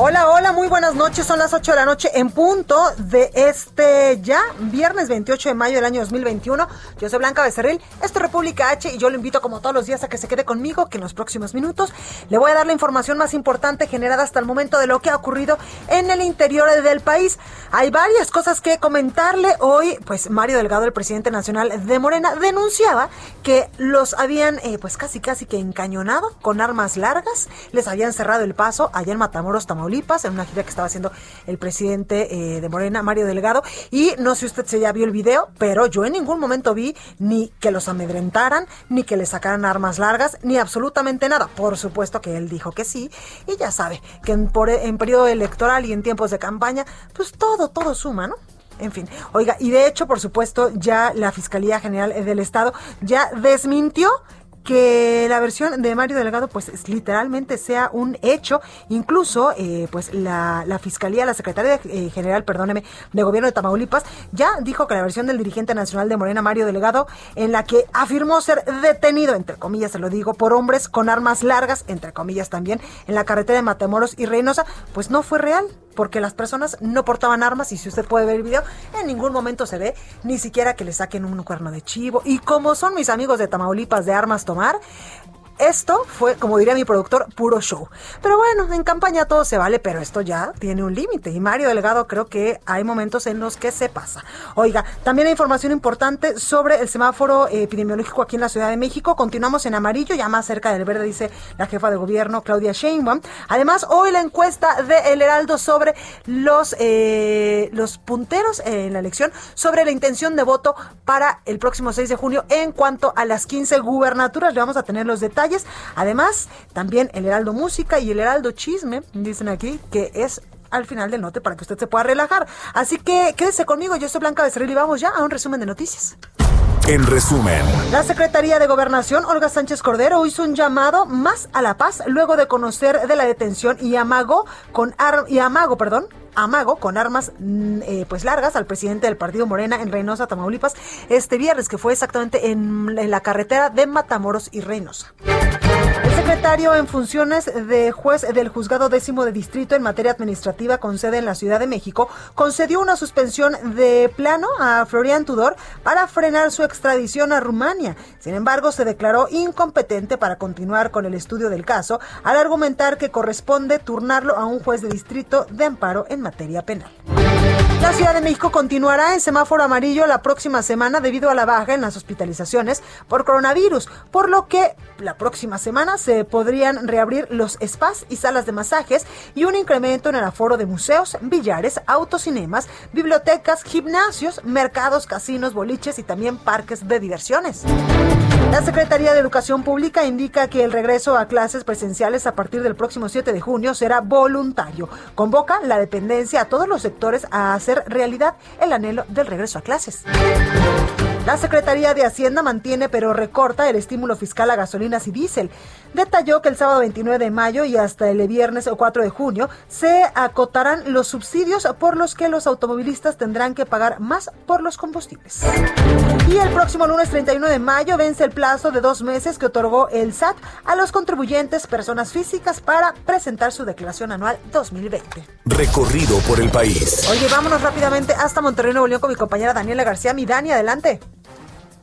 Hola, hola, muy buenas noches. Son las 8 de la noche en punto de este ya viernes 28 de mayo del año 2021. Yo soy Blanca Becerril, esto es República H y yo lo invito como todos los días a que se quede conmigo, que en los próximos minutos le voy a dar la información más importante generada hasta el momento de lo que ha ocurrido en el interior del país. Hay varias cosas que comentarle. Hoy, pues Mario Delgado, el presidente nacional de Morena, denunciaba que los habían eh, pues casi casi que encañonado con armas largas, les habían cerrado el paso allá en Matamoros, Tamaulipas en una gira que estaba haciendo el presidente eh, de Morena, Mario Delgado. Y no sé usted si ya vio el video, pero yo en ningún momento vi ni que los amedrentaran, ni que les sacaran armas largas, ni absolutamente nada. Por supuesto que él dijo que sí. Y ya sabe que en, por, en periodo electoral y en tiempos de campaña, pues todo, todo suma, ¿no? En fin, oiga, y de hecho, por supuesto, ya la Fiscalía General del Estado ya desmintió que la versión de Mario Delgado pues literalmente sea un hecho. Incluso eh, pues la, Fiscalía, la Secretaría eh, General, perdóneme, de Gobierno de Tamaulipas ya dijo que la versión del dirigente nacional de Morena, Mario Delgado, en la que afirmó ser detenido, entre comillas se lo digo, por hombres con armas largas, entre comillas también, en la carretera de Matamoros y Reynosa, pues no fue real porque las personas no portaban armas y si usted puede ver el video, en ningún momento se ve ni siquiera que le saquen un cuerno de chivo. Y como son mis amigos de Tamaulipas de armas tomar, esto fue, como diría mi productor, puro show. Pero bueno, en campaña todo se vale, pero esto ya tiene un límite. Y Mario Delgado creo que hay momentos en los que se pasa. Oiga, también hay información importante sobre el semáforo epidemiológico aquí en la Ciudad de México. Continuamos en amarillo, ya más cerca del verde, dice la jefa de gobierno, Claudia Sheinbaum. Además, hoy la encuesta de El Heraldo sobre los, eh, los punteros en la elección, sobre la intención de voto para el próximo 6 de junio en cuanto a las 15 gubernaturas. Le vamos a tener los detalles Además, también el Heraldo Música y el Heraldo Chisme, dicen aquí, que es al final del note para que usted se pueda relajar. Así que quédese conmigo, yo soy Blanca Becerril y vamos ya a un resumen de noticias. En resumen, la Secretaría de Gobernación, Olga Sánchez Cordero, hizo un llamado más a la paz luego de conocer de la detención y amago con y amago, perdón, amago con armas mm, eh, pues largas al presidente del partido Morena en Reynosa, Tamaulipas, este viernes, que fue exactamente en, en la carretera de Matamoros y Reynosa. Secretario en funciones de juez del juzgado décimo de distrito en materia administrativa con sede en la Ciudad de México concedió una suspensión de plano a Florian Tudor para frenar su extradición a Rumania. Sin embargo, se declaró incompetente para continuar con el estudio del caso al argumentar que corresponde turnarlo a un juez de distrito de amparo en materia penal. La Ciudad de México continuará en semáforo amarillo la próxima semana debido a la baja en las hospitalizaciones por coronavirus, por lo que la próxima semana se podrían reabrir los spas y salas de masajes y un incremento en el aforo de museos, billares, autocinemas, bibliotecas, gimnasios, mercados, casinos, boliches y también parques de diversiones. La Secretaría de Educación Pública indica que el regreso a clases presenciales a partir del próximo 7 de junio será voluntario. Convoca la dependencia a todos los sectores a hacer realidad el anhelo del regreso a clases. La Secretaría de Hacienda mantiene pero recorta el estímulo fiscal a gasolinas y diésel. Detalló que el sábado 29 de mayo y hasta el viernes 4 de junio se acotarán los subsidios por los que los automovilistas tendrán que pagar más por los combustibles. Y el próximo lunes 31 de mayo vence el plazo de dos meses que otorgó el SAT a los contribuyentes personas físicas para presentar su declaración anual 2020. Recorrido por el país. Oye, vámonos rápidamente hasta Monterrey, Nuevo León con mi compañera Daniela García. Mi Dani, adelante.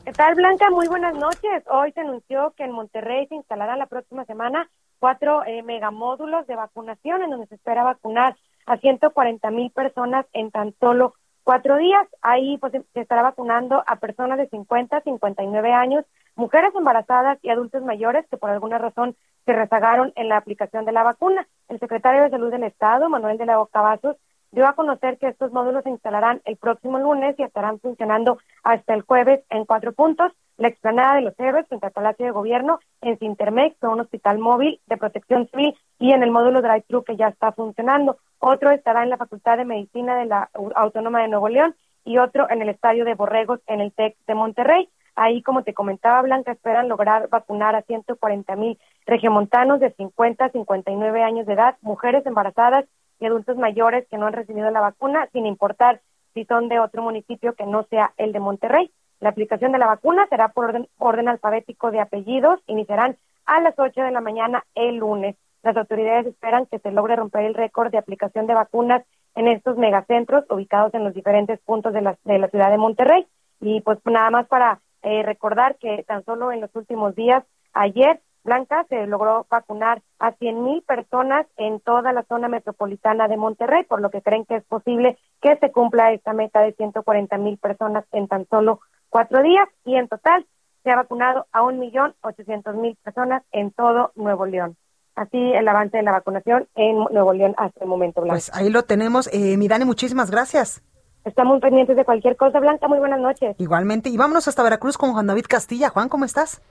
¿Qué tal, Blanca? Muy buenas noches. Hoy se anunció que en Monterrey se instalará la próxima semana cuatro eh, megamódulos de vacunación en donde se espera vacunar a 140 mil personas en tan solo cuatro días. Ahí pues, se estará vacunando a personas de 50 a 59 años, mujeres embarazadas y adultos mayores que por alguna razón se rezagaron en la aplicación de la vacuna. El secretario de Salud del Estado, Manuel de la Cavazos, dio a conocer que estos módulos se instalarán el próximo lunes y estarán funcionando hasta el jueves en cuatro puntos. La explanada de los héroes frente al Palacio de Gobierno, en Sintermex, un hospital móvil de protección civil y en el módulo drive-thru que ya está funcionando. Otro estará en la Facultad de Medicina de la Autónoma de Nuevo León y otro en el Estadio de Borregos en el TEC de Monterrey. Ahí, como te comentaba, Blanca, esperan lograr vacunar a 140 mil regiomontanos de 50 a 59 años de edad, mujeres embarazadas y adultos mayores que no han recibido la vacuna, sin importar si son de otro municipio que no sea el de Monterrey. La aplicación de la vacuna será por orden, orden alfabético de apellidos, iniciarán a las 8 de la mañana el lunes. Las autoridades esperan que se logre romper el récord de aplicación de vacunas en estos megacentros ubicados en los diferentes puntos de la, de la ciudad de Monterrey. Y pues nada más para eh, recordar que tan solo en los últimos días, ayer, Blanca se logró vacunar a 100 mil personas en toda la zona metropolitana de Monterrey, por lo que creen que es posible que se cumpla esta meta de 140 mil personas en tan solo cuatro días y en total se ha vacunado a un millón ochocientos mil personas en todo Nuevo León así el avance de la vacunación en Nuevo León hasta el momento, Blanca. Pues ahí lo tenemos. Eh, Mirani, muchísimas gracias. Estamos pendientes de cualquier cosa, Blanca. Muy buenas noches. Igualmente. Y vámonos hasta Veracruz con Juan David Castilla. Juan, ¿cómo estás?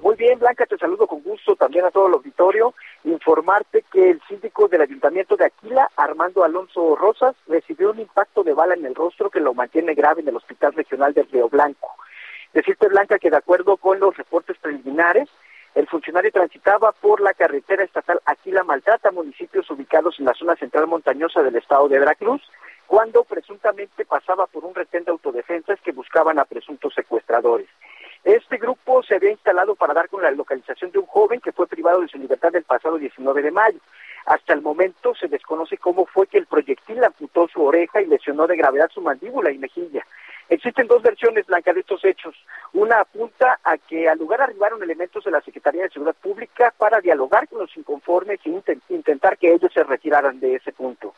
Muy bien, Blanca, te saludo con gusto también a todo el auditorio. Informarte que el síndico del Ayuntamiento de Aquila, Armando Alonso Rosas, recibió un impacto de bala en el rostro que lo mantiene grave en el Hospital Regional de Río Blanco. Decirte, Blanca, que de acuerdo con los reportes preliminares, el funcionario transitaba por la carretera estatal Aquila Maltrata, municipios ubicados en la zona central montañosa del estado de Veracruz, cuando presuntamente pasaba por un retén de autodefensas que buscaban a presuntos secuestradores. Este grupo se había instalado para dar con la localización de un joven que fue privado de su libertad el pasado 19 de mayo. Hasta el momento se desconoce cómo fue que el proyectil amputó su oreja y lesionó de gravedad su mandíbula y mejilla. Existen dos versiones, Blanca, de estos hechos. Una apunta a que al lugar arribaron elementos de la Secretaría de Seguridad Pública para dialogar con los inconformes e intentar que ellos se retiraran de ese punto.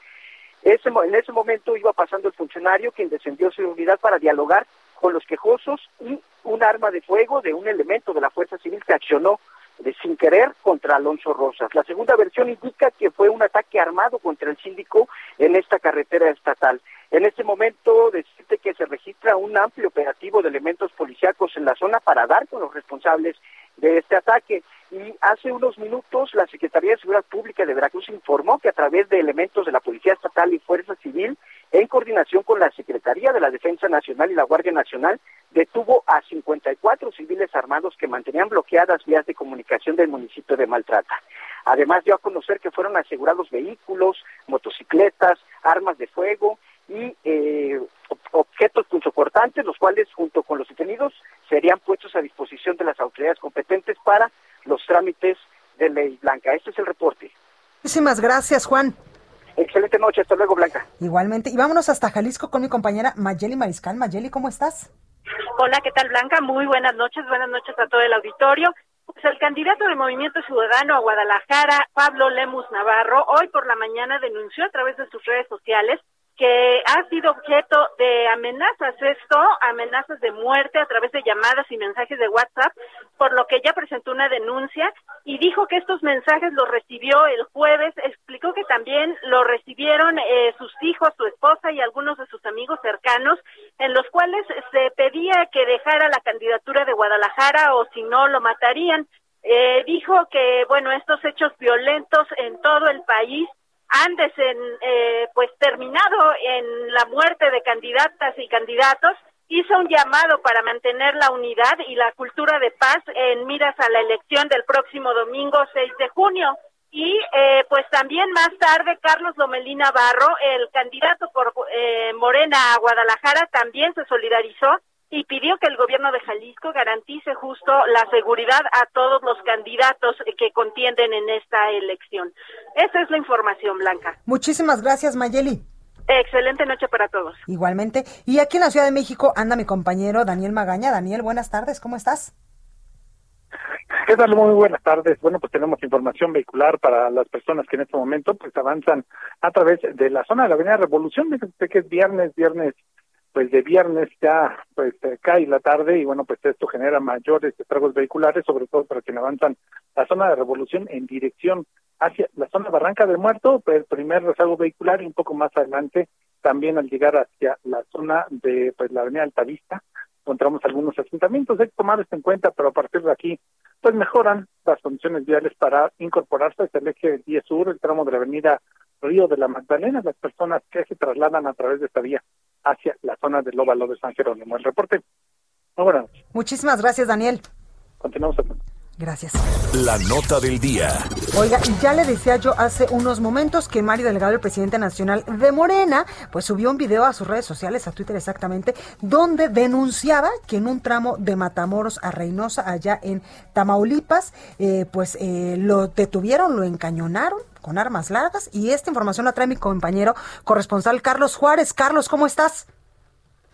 en ese momento iba pasando el funcionario quien descendió su unidad para dialogar con los quejosos y un arma de fuego de un elemento de la Fuerza Civil se accionó de sin querer contra Alonso Rosas. La segunda versión indica que fue un ataque armado contra el síndico en esta carretera estatal. En este momento decirte que se registra un amplio operativo de elementos policíacos en la zona para dar con los responsables de este ataque. Y hace unos minutos la Secretaría de Seguridad Pública de Veracruz informó que a través de elementos de la Policía Estatal y Fuerza Civil, en coordinación con la Secretaría de la Defensa Nacional y la Guardia Nacional, detuvo a 54 civiles armados que mantenían bloqueadas vías de comunicación del municipio de Maltrata. Además dio a conocer que fueron asegurados vehículos, motocicletas, armas de fuego y eh, objetos punzocortantes, los cuales junto con los detenidos serían puestos a disposición de las autoridades competentes para los trámites de ley blanca. Este es el reporte. Muchísimas gracias, Juan. Excelente noche, hasta luego, Blanca. Igualmente. Y vámonos hasta Jalisco con mi compañera Mayeli Mariscal. Mayeli, ¿cómo estás? Hola, ¿qué tal, Blanca? Muy buenas noches, buenas noches a todo el auditorio. Pues el candidato del Movimiento Ciudadano a Guadalajara, Pablo Lemus Navarro, hoy por la mañana denunció a través de sus redes sociales que ha sido objeto de amenazas, esto, amenazas de muerte a través de llamadas y mensajes de WhatsApp, por lo que ya presentó una denuncia y dijo que estos mensajes los recibió el jueves, explicó que también lo recibieron eh, sus hijos, su esposa y algunos de sus amigos cercanos, en los cuales se pedía que dejara la candidatura de Guadalajara o si no lo matarían. Eh, dijo que, bueno, estos hechos violentos en todo el país han eh, pues terminado en la muerte de candidatas y candidatos, hizo un llamado para mantener la unidad y la cultura de paz en miras a la elección del próximo domingo 6 de junio. Y eh, pues también más tarde Carlos Lomelina Barro, el candidato por eh, Morena a Guadalajara, también se solidarizó y pidió que el gobierno de Jalisco garantice justo la seguridad a todos los candidatos que contienden en esta elección. Esa es la información, Blanca. Muchísimas gracias, Mayeli. Excelente noche para todos. Igualmente. Y aquí en la Ciudad de México anda mi compañero Daniel Magaña. Daniel, buenas tardes, ¿cómo estás? ¿Qué tal? Muy buenas tardes. Bueno, pues tenemos información vehicular para las personas que en este momento pues avanzan a través de la zona de la Avenida Revolución, desde que es viernes, viernes pues de viernes ya pues cae la tarde y bueno, pues esto genera mayores estragos vehiculares, sobre todo para quienes avanzan la zona de Revolución en dirección hacia la zona Barranca del Muerto, pues, el primer rezago vehicular y un poco más adelante también al llegar hacia la zona de pues la avenida Altavista. Encontramos algunos asentamientos, hay que tomar esto en cuenta, pero a partir de aquí pues mejoran las condiciones viales para incorporarse hacia el eje 10 sur, el tramo de la avenida Río de la Magdalena, las personas que se trasladan a través de esta vía hacia la zona del óvalo de San Jerónimo. El reporte. Muy buenas Muchísimas gracias, Daniel. Continuamos. Gracias. La nota del día. Oiga, ya le decía yo hace unos momentos que Mario Delgado, el presidente nacional de Morena, pues subió un video a sus redes sociales, a Twitter exactamente, donde denunciaba que en un tramo de Matamoros a Reynosa, allá en Tamaulipas, eh, pues eh, lo detuvieron, lo encañonaron con armas largas y esta información la trae mi compañero corresponsal Carlos Juárez. Carlos, ¿cómo estás?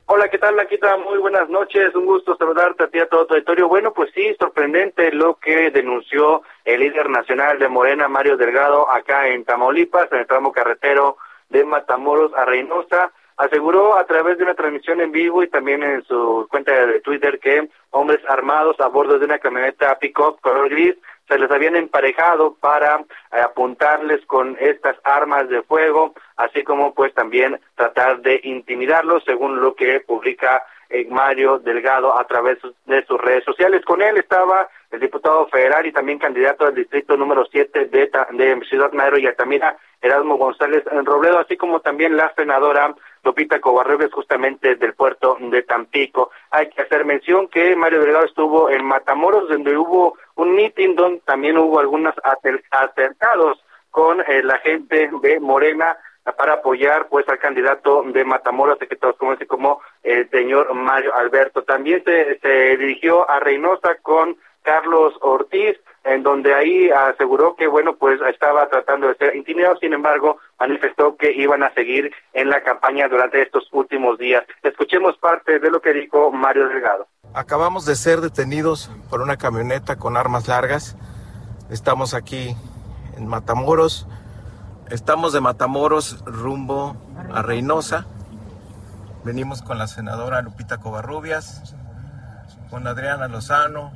Hola, ¿qué tal, Blanquita? Muy buenas noches, un gusto saludarte a ti a todo tu auditorio. Bueno, pues sí, sorprendente lo que denunció el líder nacional de Morena, Mario Delgado, acá en Tamaulipas, en el tramo carretero de Matamoros a Reynosa. Aseguró a través de una transmisión en vivo y también en su cuenta de Twitter que hombres armados a bordo de una camioneta pick-up color gris se les habían emparejado para eh, apuntarles con estas armas de fuego, así como pues también tratar de intimidarlos, según lo que publica eh, Mario Delgado a través de sus redes sociales. Con él estaba el diputado federal y también candidato al distrito número 7 de, de Ciudad Madero y Altamira, Erasmo González Robledo, así como también la senadora Lupita Covarrubias, justamente del puerto de Tampico. Hay que hacer mención que Mario Delgado estuvo en Matamoros, donde hubo un mitin donde también hubo algunos acercados con eh, la gente de Morena para apoyar pues al candidato de Matamoros, que todos conocen como el señor Mario Alberto. También se, se dirigió a Reynosa con Carlos Ortiz, en donde ahí aseguró que, bueno, pues estaba tratando de ser intimidado, sin embargo, manifestó que iban a seguir en la campaña durante estos últimos días. Escuchemos parte de lo que dijo Mario Delgado. Acabamos de ser detenidos por una camioneta con armas largas. Estamos aquí en Matamoros. Estamos de Matamoros rumbo a Reynosa. Venimos con la senadora Lupita Covarrubias, con Adriana Lozano,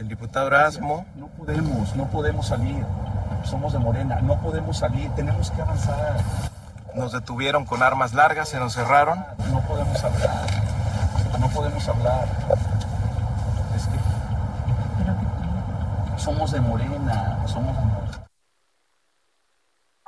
el diputado Erasmo. No podemos, no podemos salir. Somos de Morena, no podemos salir, tenemos que avanzar. Nos detuvieron con armas largas, se nos cerraron. No podemos hablar, no podemos hablar. Es que somos de Morena, somos de Morena.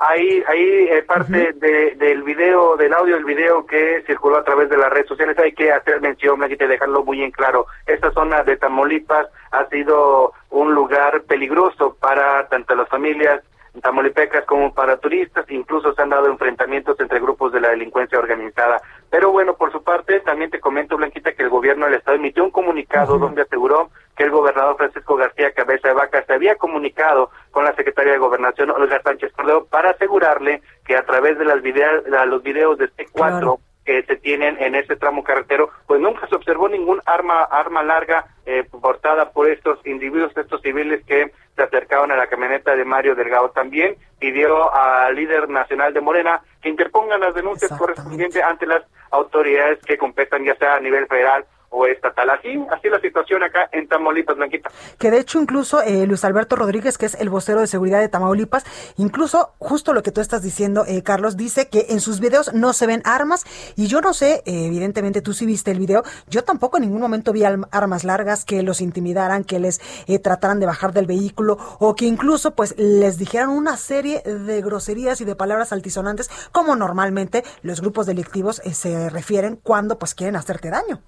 Ahí, ahí eh, parte de, del video, del audio del video que circuló a través de las redes sociales, hay que hacer mención, hay que dejarlo muy en claro. Esta zona de Tamaulipas ha sido un lugar peligroso para tanto las familias tamolipecas como para turistas, incluso se han dado enfrentamientos entre grupos de la delincuencia organizada. Pero bueno, por su parte, también te comento, Blanquita, que el gobierno del Estado emitió un comunicado donde aseguró que el gobernador Francisco García Cabeza de Vaca se había comunicado con la secretaria de Gobernación, Olga Sánchez Cordero, para asegurarle que a través de las videos, los videos de C4 que se tienen en ese tramo carretero, pues nunca se observó ningún arma arma larga eh, portada por estos individuos, estos civiles que se acercaban a la camioneta de Mario Delgado. También pidió al líder nacional de Morena que interpongan las denuncias correspondientes ante las autoridades que competan, ya sea a nivel federal o estatal. Así, así la situación acá en Tamaulipas, Blanquita. Que de hecho incluso eh, Luis Alberto Rodríguez, que es el vocero de seguridad de Tamaulipas, incluso justo lo que tú estás diciendo, eh, Carlos, dice que en sus videos no se ven armas y yo no sé, eh, evidentemente tú sí viste el video, yo tampoco en ningún momento vi armas largas que los intimidaran, que les trataran de bajar del vehículo o que incluso pues les dijeran una serie de groserías y de palabras altisonantes como normalmente los grupos delictivos se refieren cuando pues quieren hacerte daño.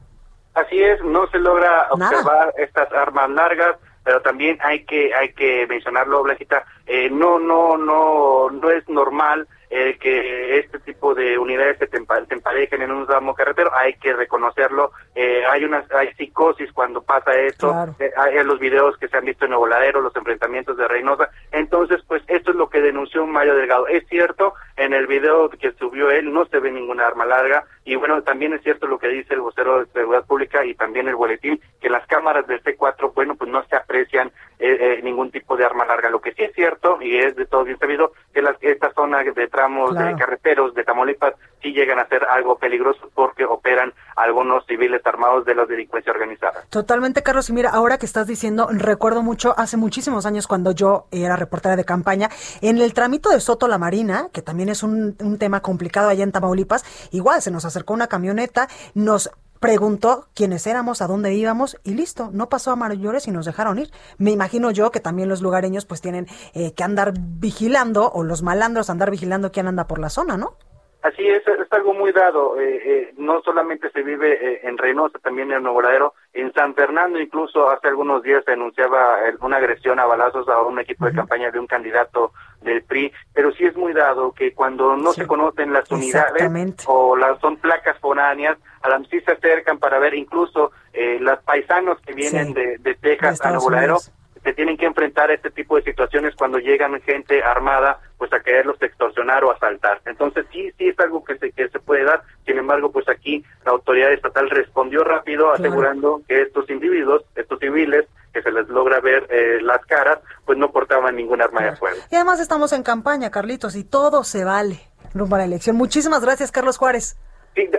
Así es, no se logra observar estas armas largas, pero también hay que hay que mencionarlo, Blanquita, eh, no no no no es normal eh, que este tipo de unidades se, emparejen en un ramo carretero, hay que reconocerlo. Eh, hay una hay psicosis cuando pasa esto, hay los videos que se han visto en el voladero, los enfrentamientos de Reynosa. Entonces, pues esto es lo que denunció Mario Delgado. Es cierto, en el video que subió él no se ve ninguna arma larga, y bueno, también es cierto lo que dice el vocero de Seguridad Pública y también el boletín, que las cámaras del C4, bueno, pues no se aprecian eh, ningún tipo de arma larga. Lo que sí es cierto, y es de todo bien sabido, que las, esta zona de tramos de carreteros de Tamaulipas sí llegan a ser algo peligroso porque operan algunos civiles armados de la delincuencia organizada. Totalmente, Carlos. Y mira, ahora que estás diciendo, recuerdo mucho hace muchísimos años cuando yo era reportera de campaña, en el tramito de Soto la Marina, que también es un, un tema complicado allá en Tamaulipas, igual se nos acercó una camioneta, nos preguntó quiénes éramos, a dónde íbamos y listo, no pasó a mayores y nos dejaron ir. Me imagino yo que también los lugareños pues tienen eh, que andar vigilando o los malandros andar vigilando quién anda por la zona, ¿no? Así es, es algo muy dado. Eh, eh, no solamente se vive eh, en Reynosa, también en Nuevo Ladero. En San Fernando, incluso hace algunos días se anunciaba una agresión a balazos a un equipo de campaña de un candidato del PRI. Pero sí es muy dado que cuando no se conocen las unidades o las son placas foráneas, a la sí se acercan para ver incluso los paisanos que vienen de, de, Texas a Nuevo Ladero se tienen que enfrentar a este tipo de situaciones cuando llegan gente armada pues a quererlos extorsionar o asaltar. Entonces sí, sí es algo que se, que se puede dar, sin embargo pues aquí la autoridad estatal respondió rápido asegurando que estos individuos, estos civiles, que se les logra ver eh, las caras, pues no portaban ningún arma de fuego. Y además estamos en campaña, Carlitos, y todo se vale rumbo a la elección. Muchísimas gracias, Carlos Juárez. Sí,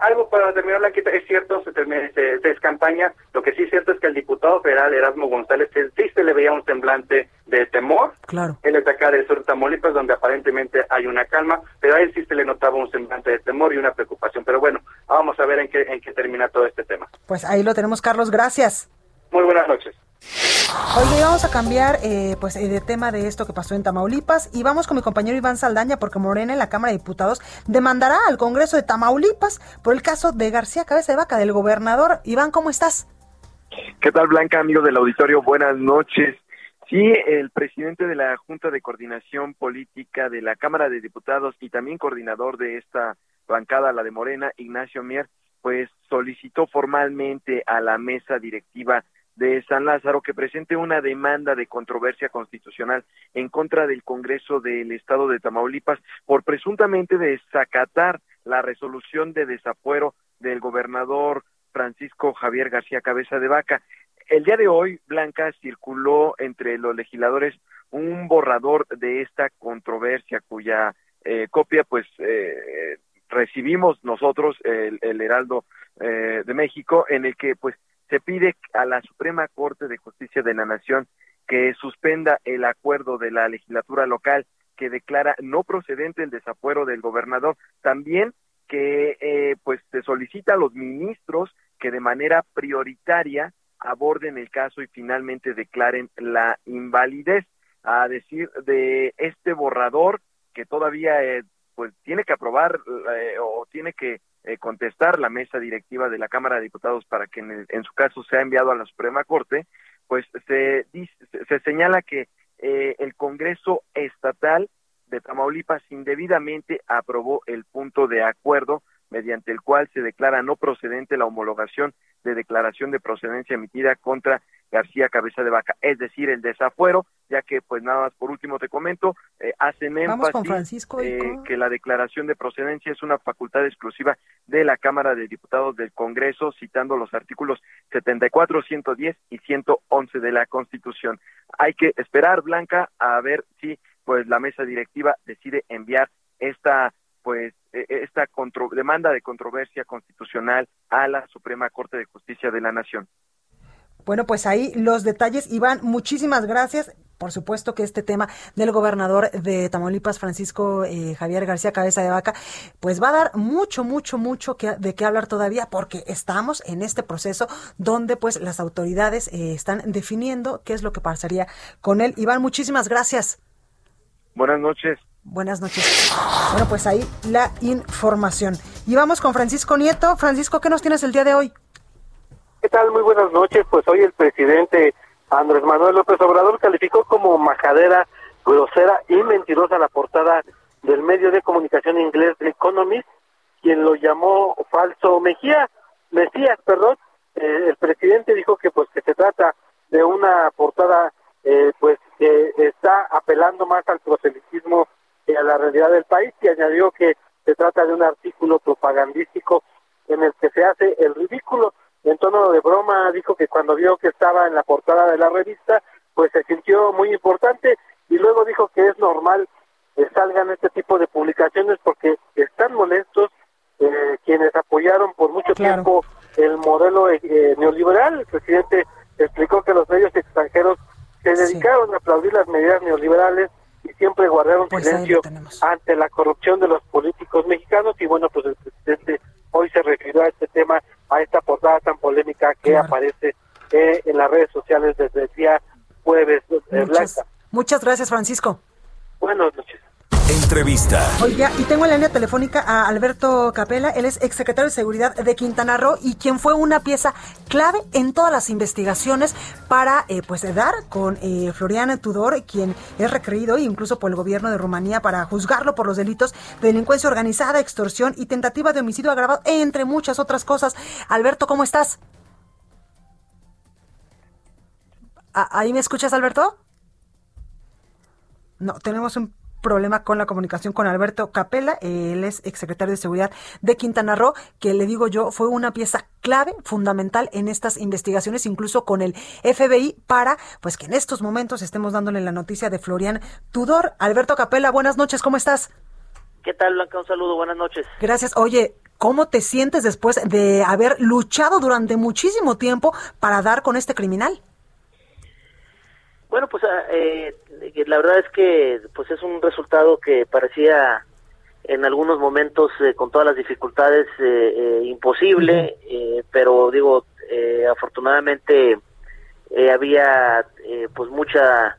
algo para terminar, la quita, es cierto, se, termina, se, campaña, lo que sí es cierto es que el diputado federal Erasmo González sí se le veía un semblante de temor. Claro. Él es de acá del sur de Tamaulipas, donde aparentemente hay una calma, pero a él sí se le notaba un semblante de temor y una preocupación. Pero bueno, vamos a ver en qué, en qué termina todo este tema. Pues ahí lo tenemos, Carlos, gracias. Muy buenas noches. Oye, vamos a cambiar eh, pues eh, de tema de esto que pasó en Tamaulipas y vamos con mi compañero Iván Saldaña porque Morena en la Cámara de Diputados demandará al Congreso de Tamaulipas por el caso de García Cabeza de Vaca, del gobernador. Iván, ¿cómo estás? ¿Qué tal, Blanca, amigo del auditorio? Buenas noches. Sí, el presidente de la Junta de Coordinación Política de la Cámara de Diputados y también coordinador de esta bancada, la de Morena, Ignacio Mier, pues solicitó formalmente a la mesa directiva de San Lázaro que presente una demanda de controversia constitucional en contra del Congreso del Estado de Tamaulipas por presuntamente desacatar la resolución de desafuero del gobernador Francisco Javier García Cabeza de Vaca. El día de hoy, Blanca, circuló entre los legisladores un borrador de esta controversia cuya eh, copia pues eh, recibimos nosotros, el, el Heraldo eh, de México, en el que pues se pide a la Suprema Corte de Justicia de la Nación que suspenda el acuerdo de la legislatura local que declara no procedente el desafuero del gobernador. También que eh, pues se solicita a los ministros que de manera prioritaria aborden el caso y finalmente declaren la invalidez. A decir de este borrador que todavía eh, pues tiene que aprobar eh, o tiene que eh, contestar la mesa directiva de la Cámara de Diputados para que en, su caso sea enviado a la Suprema Corte, pues se, se señala que eh, el Congreso Estatal de Tamaulipas indebidamente aprobó el punto de acuerdo mediante el cual se declara no procedente la homologación de declaración de procedencia emitida contra García Cabeza de Vaca, es decir, el desafuero, ya que pues nada más por último te comento, eh, hacen énfasis eh, que la declaración de procedencia es una facultad exclusiva de la Cámara de Diputados del Congreso, citando los artículos 74, 110 y 111 de la Constitución. Hay que esperar, Blanca, a ver si pues la mesa directiva decide enviar esta pues e, e, esta demanda de controversia constitucional a la Suprema Corte de Justicia de la Nación. Bueno, pues ahí los detalles. Iván, muchísimas gracias. Por supuesto que este tema del gobernador de Tamaulipas, Francisco eh, Javier García Cabeza de Vaca, pues va a dar mucho, mucho, mucho que, de qué hablar todavía, porque estamos en este proceso donde pues las autoridades eh, están definiendo qué es lo que pasaría con él. Iván, muchísimas gracias. Buenas noches. Buenas noches. Bueno, pues ahí la información. Y vamos con Francisco Nieto. Francisco, ¿qué nos tienes el día de hoy? ¿Qué tal? Muy buenas noches. Pues hoy el presidente Andrés Manuel López Obrador calificó como majadera, grosera y mentirosa la portada del medio de comunicación inglés The Economist, quien lo llamó falso Mejía, Mesías, perdón. Eh, el presidente dijo que pues que se trata de una portada eh, pues que está apelando más al proselitismo que a la realidad del país y añadió que se trata de un artículo propagandístico en el que se hace el ridículo en tono de broma dijo que cuando vio que estaba en la portada de la revista, pues se sintió muy importante y luego dijo que es normal que salgan este tipo de publicaciones porque están molestos eh, quienes apoyaron por mucho tiempo el modelo eh, neoliberal. El presidente explicó que los medios extranjeros se dedicaron a aplaudir las medidas neoliberales y siempre guardaron Pues silencio ante la corrupción de los políticos mexicanos y bueno, pues el presidente hoy se refirió a este tema, a esta portada tan polémica que aparece eh, en las redes sociales desde el día jueves. eh, Muchas, Blanca. muchas gracias, Francisco. Buenas noches. Entrevista. Oiga, y tengo en la línea telefónica a Alberto Capela, él es exsecretario de Seguridad de Quintana Roo y quien fue una pieza clave en todas las investigaciones para eh, pues dar con eh, Florian Tudor, quien es requerido incluso por el gobierno de Rumanía para juzgarlo por los delitos de delincuencia organizada, extorsión y tentativa de homicidio agravado, entre muchas otras cosas. Alberto, ¿cómo estás? ¿A- ¿Ahí me escuchas, Alberto? No, tenemos un problema con la comunicación con Alberto Capella, él es exsecretario de Seguridad de Quintana Roo, que le digo yo fue una pieza clave, fundamental en estas investigaciones, incluso con el FBI, para pues que en estos momentos estemos dándole la noticia de Florian Tudor. Alberto Capella, buenas noches, ¿cómo estás? ¿Qué tal, Blanca? Un saludo, buenas noches. Gracias. Oye, ¿cómo te sientes después de haber luchado durante muchísimo tiempo para dar con este criminal? Bueno, pues ah, eh, la verdad es que pues es un resultado que parecía en algunos momentos eh, con todas las dificultades eh, eh, imposible, eh, pero digo, eh, afortunadamente eh, había eh, pues mucha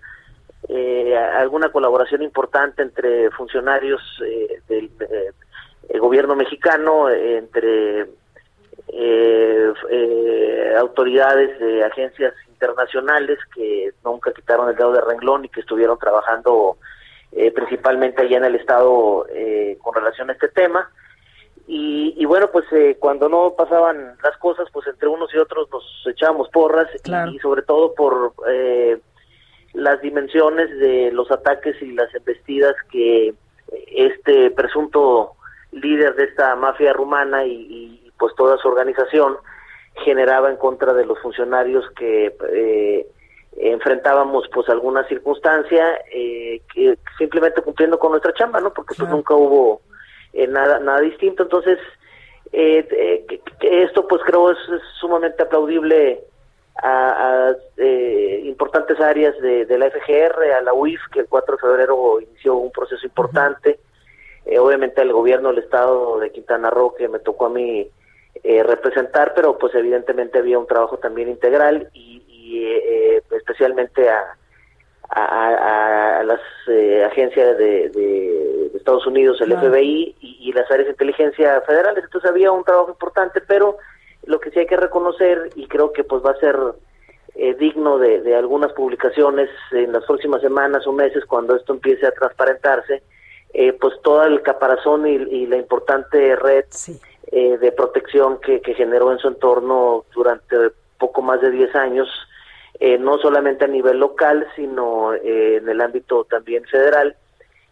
eh, alguna colaboración importante entre funcionarios eh, del eh, el gobierno mexicano, eh, entre eh, eh, autoridades de agencias internacionales que nunca quitaron el dedo de renglón y que estuvieron trabajando eh, principalmente allá en el estado eh, con relación a este tema. Y, y bueno, pues eh, cuando no pasaban las cosas, pues entre unos y otros nos echábamos porras y- y, sobre todo por eh, las dimensiones de los ataques y las embestidas que este presunto líder de esta mafia rumana y, y, pues toda su organización generaba en contra de los funcionarios que eh, enfrentábamos pues alguna circunstancia eh, que simplemente cumpliendo con nuestra chamba, ¿no? Porque pues nunca hubo eh, nada nada distinto, entonces eh, eh, que- que esto pues creo es, es sumamente aplaudible a, a, eh, importantes áreas de, de la FGR, a la UIF, que el 4 de febrero inició un proceso importante, eh, obviamente al gobierno del estado de Quintana Roo, que me tocó a mí eh, representar, pero pues evidentemente había un trabajo también integral y, y, eh, eh, especialmente a, a, a- las eh, agencias de, de- Estados Unidos, el. FBI y, y las áreas de inteligencia federales. Entonces había un trabajo importante, pero lo que sí hay que reconocer y creo que pues va a ser eh, digno de, de algunas publicaciones en las próximas semanas o meses cuando esto empiece a transparentarse, eh, pues todo el caparazón y, y la importante red eh, de protección que, que generó en su entorno durante poco más de 10 años, eh, no solamente a nivel local, sino eh, en el ámbito también federal.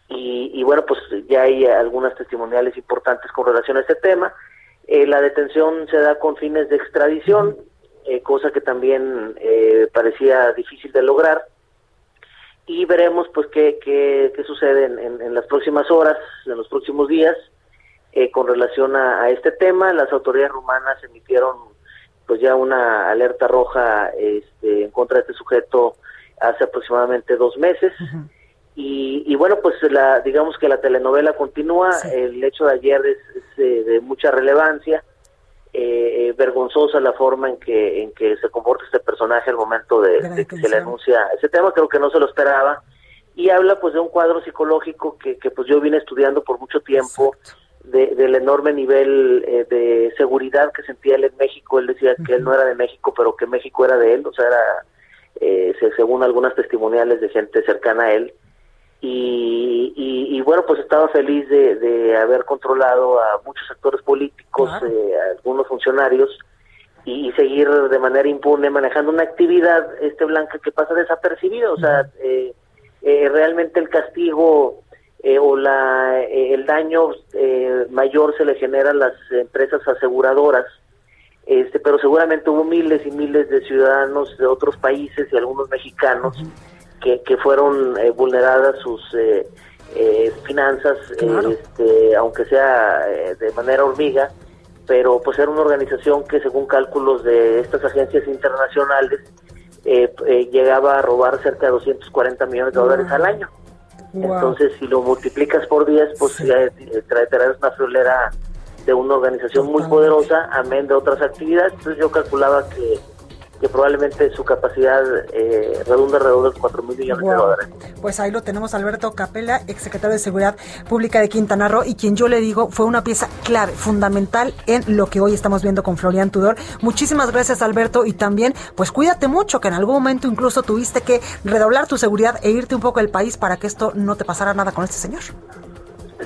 Y, y bueno, pues ya hay algunas testimoniales importantes con relación a este tema. Eh, la detención se da con fines de extradición, eh, cosa que también eh, parecía difícil de lograr. Y veremos pues qué, qué, qué sucede en, en- en las próximas horas, en los próximos días, eh, con relación a, a este tema. Las autoridades rumanas emitieron pues ya una alerta roja este, en contra de este sujeto hace aproximadamente dos meses. Y, y bueno, pues la, digamos que la telenovela continúa. El hecho de ayer es, es, eh, de mucha relevancia. Eh, eh, vergonzosa la forma en que en que se comporta este personaje al momento de, de que se le anuncia ese tema. Creo que no se lo esperaba. Y habla pues de un cuadro psicológico que, que pues yo vine estudiando por mucho tiempo. De, del enorme nivel eh, de seguridad que sentía él en México. Él decía que él no era de México, pero que México era de él. O sea, era, eh, se- según algunas testimoniales de gente cercana a él. Y, y, y, bueno, pues estaba feliz de, de haber controlado a muchos actores políticos, eh, a algunos funcionarios, y, y seguir de manera impune manejando una actividad este blanca que pasa desapercibida. O sea, eh, eh, realmente el castigo eh, o la, eh, el daño eh, mayor se le genera a las empresas aseguradoras este, pero seguramente hubo miles y miles de ciudadanos de otros países y algunos mexicanos que, que fueron eh, vulneradas sus eh, finanzas, este, aunque sea de manera hormiga, pero pues era una organización que según cálculos de estas agencias internacionales llegaba a robar cerca de 240 millones de dólares al año. Entonces, si lo multiplicas por 10, pues ya traerás una friolera de una organización muy poderosa, amén de otras actividades. Entonces yo calculaba que, que probablemente su capacidad eh, redunda alrededor de 4 mil millones de dólares. Pues ahí lo tenemos, Alberto Capella, exsecretario de Seguridad Pública de Quintana Roo, y quien yo le digo fue una pieza clave, fundamental en lo que hoy estamos viendo con Florian Tudor. Muchísimas gracias, Alberto, y también, pues cuídate mucho, que en algún momento incluso tuviste que redoblar tu seguridad e irte un poco del país para que esto no te pasara nada con este señor.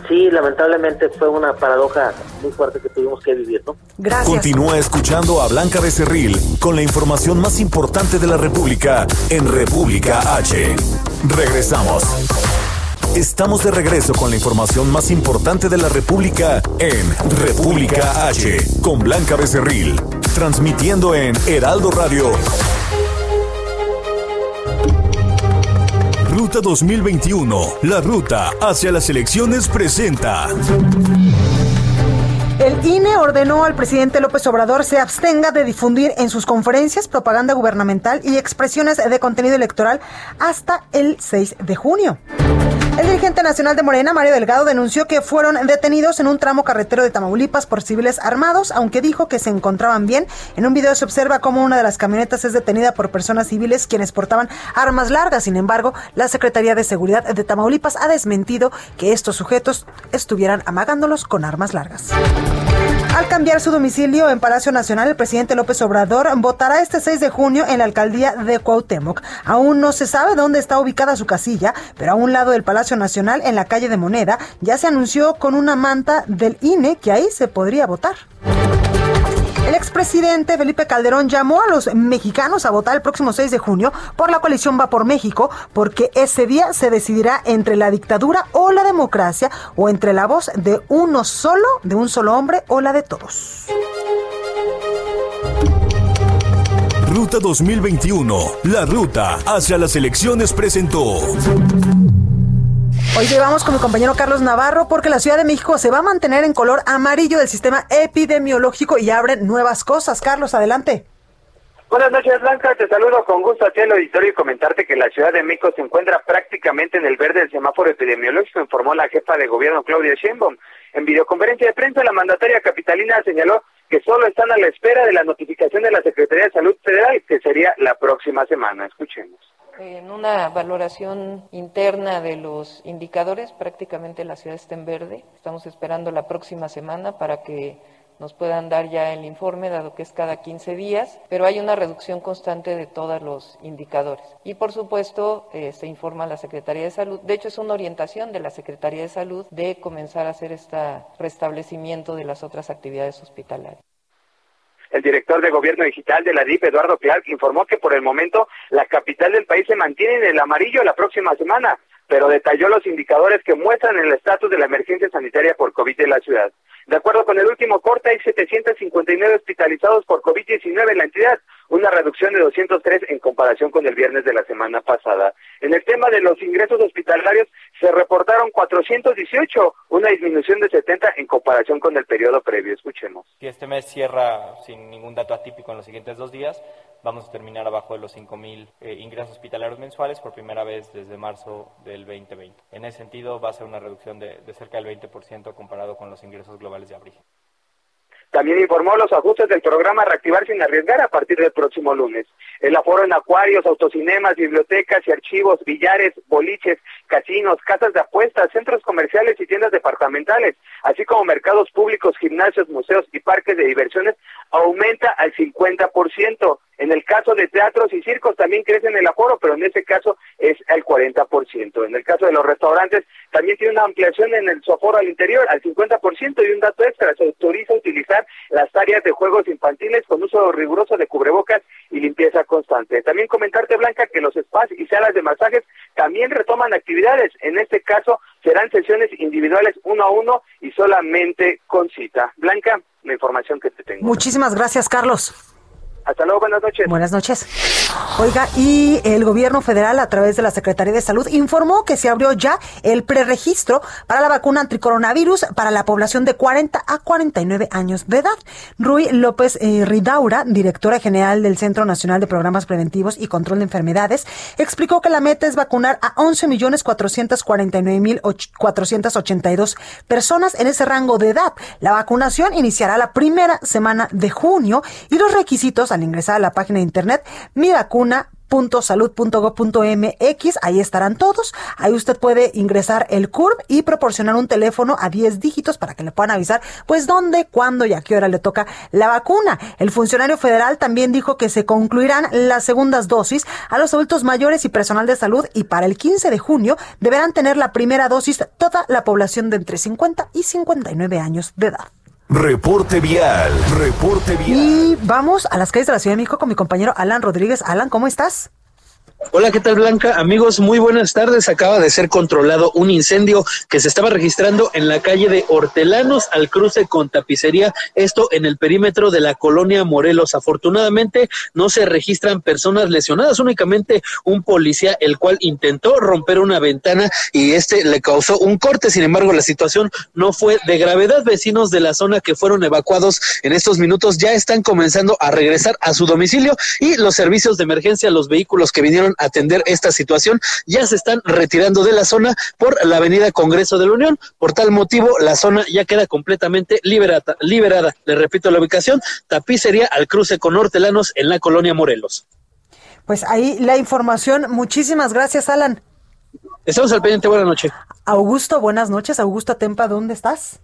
Sí, lamentablemente fue una paradoja muy fuerte que tuvimos que vivir, ¿no? Gracias. Continúa escuchando a Blanca Becerril con la información más importante de la República en República H. Regresamos. Estamos de regreso con la información más importante de la República en República H con Blanca Becerril, transmitiendo en Heraldo Radio Ruta 2021, la ruta hacia las elecciones presenta. El INE ordenó al presidente López Obrador se abstenga de difundir en sus conferencias propaganda gubernamental y expresiones de contenido electoral hasta el 6 de junio. El dirigente nacional de Morena, Mario Delgado, denunció que fueron detenidos en un tramo carretero de Tamaulipas por civiles armados, aunque dijo que se encontraban bien. En un video se observa cómo una de las camionetas es detenida por personas civiles quienes portaban armas largas. Sin embargo, la Secretaría de Seguridad de Tamaulipas ha desmentido que estos sujetos estuvieran amagándolos con armas largas. Al cambiar su domicilio en Palacio Nacional, el presidente López Obrador votará este 6 de junio en la alcaldía de Cuauhtémoc. Aún no se sabe dónde está ubicada su casilla, pero a un lado del Palacio Nacional, en la calle de Moneda, ya se anunció con una manta del INE que ahí se podría votar. El expresidente Felipe Calderón llamó a los mexicanos a votar el próximo 6 de junio por la coalición Va por México, porque ese día se decidirá entre la dictadura o la democracia, o entre la voz de uno solo, de un solo hombre, o la de todos. Ruta 2021, la ruta hacia las elecciones presentó. Hoy llevamos con mi compañero Carlos Navarro porque la Ciudad de México se va a mantener en color amarillo del sistema epidemiológico y abren nuevas cosas. Carlos, adelante. Buenas noches, Blanca. Te saludo con gusto aquí el auditorio y comentarte que la Ciudad de México se encuentra prácticamente en el verde del semáforo epidemiológico, informó la jefa de gobierno Claudia Sheinbaum. En videoconferencia de prensa, la mandataria capitalina señaló que solo están a la espera de la notificación de la Secretaría de Salud Federal, que sería la próxima semana. Escuchemos. En una valoración interna de los indicadores, prácticamente la ciudad está en verde. Estamos esperando la próxima semana para que nos puedan dar ya el informe, dado que es cada 15 días, pero hay una reducción constante de todos los indicadores. Y por supuesto, eh, se informa a la Secretaría de Salud. De hecho, es una orientación de la Secretaría de Salud de comenzar a hacer este restablecimiento de las otras actividades hospitalarias. El director de Gobierno Digital de la DIP, Eduardo Clark, informó que por el momento la capital del país se mantiene en el amarillo la próxima semana, pero detalló los indicadores que muestran el estatus de la emergencia sanitaria por COVID en la ciudad. De acuerdo con el último corte, hay 759 hospitalizados por COVID-19 en la entidad, una reducción de 203 en comparación con el viernes de la semana pasada. En el tema de los ingresos hospitalarios, se reportaron 418, una disminución de 70 en comparación con el periodo previo. Escuchemos. Si este mes cierra sin ningún dato atípico en los siguientes dos días, vamos a terminar abajo de los 5.000 eh, ingresos hospitalarios mensuales por primera vez desde marzo del 2020. En ese sentido, va a ser una reducción de, de cerca del 20% comparado con los ingresos globales de abril. También informó los ajustes del programa Reactivar sin arriesgar a partir del próximo lunes. El aforo en acuarios, autocinemas, bibliotecas y archivos, billares, boliches, casinos, casas de apuestas, centros comerciales y tiendas departamentales, así como mercados públicos, gimnasios, museos y parques de diversiones, aumenta al 50%. En el caso de teatros y circos también crece el aforo, pero en ese caso es al 40%. En el caso de los restaurantes también tiene una ampliación en el su aforo al interior al 50% y un dato extra, se autoriza utilizar las áreas de juegos infantiles con uso riguroso de cubrebocas y limpieza constante. También comentarte, Blanca, que los spas y salas de masajes también retoman actividades. En este caso, serán sesiones individuales uno a uno y solamente con cita. Blanca, la información que te tengo. Muchísimas gracias, Carlos. Hasta luego, buenas noches. Buenas noches. Oiga, y el gobierno federal a través de la Secretaría de Salud informó que se abrió ya el preregistro para la vacuna anticoronavirus para la población de 40 a 49 años de edad. Rui López eh, Ridaura, directora general del Centro Nacional de Programas Preventivos y Control de Enfermedades, explicó que la meta es vacunar a 11.449.482 personas en ese rango de edad. La vacunación iniciará la primera semana de junio y los requisitos al ingresar a la página de internet mivacuna.salud.gov.mx, ahí estarán todos. Ahí usted puede ingresar el CURB y proporcionar un teléfono a 10 dígitos para que le puedan avisar pues dónde, cuándo y a qué hora le toca la vacuna. El funcionario federal también dijo que se concluirán las segundas dosis a los adultos mayores y personal de salud y para el 15 de junio deberán tener la primera dosis toda la población de entre 50 y 59 años de edad. Reporte vial, reporte vial. Y vamos a las calles de la Ciudad de México con mi compañero Alan Rodríguez. Alan, ¿cómo estás? Hola, ¿qué tal Blanca? Amigos, muy buenas tardes. Acaba de ser controlado un incendio que se estaba registrando en la calle de Hortelanos al cruce con tapicería, esto en el perímetro de la colonia Morelos. Afortunadamente no se registran personas lesionadas, únicamente un policía el cual intentó romper una ventana y este le causó un corte. Sin embargo, la situación no fue de gravedad. Vecinos de la zona que fueron evacuados en estos minutos ya están comenzando a regresar a su domicilio y los servicios de emergencia, los vehículos que vinieron atender esta situación ya se están retirando de la zona por la avenida Congreso de la Unión. Por tal motivo, la zona ya queda completamente liberada. liberada. Le repito la ubicación, tapicería al cruce con Hortelanos en la colonia Morelos. Pues ahí la información. Muchísimas gracias, Alan. Estamos al pendiente. Buenas noches. Augusto, buenas noches. Augusto Tempa, ¿dónde estás?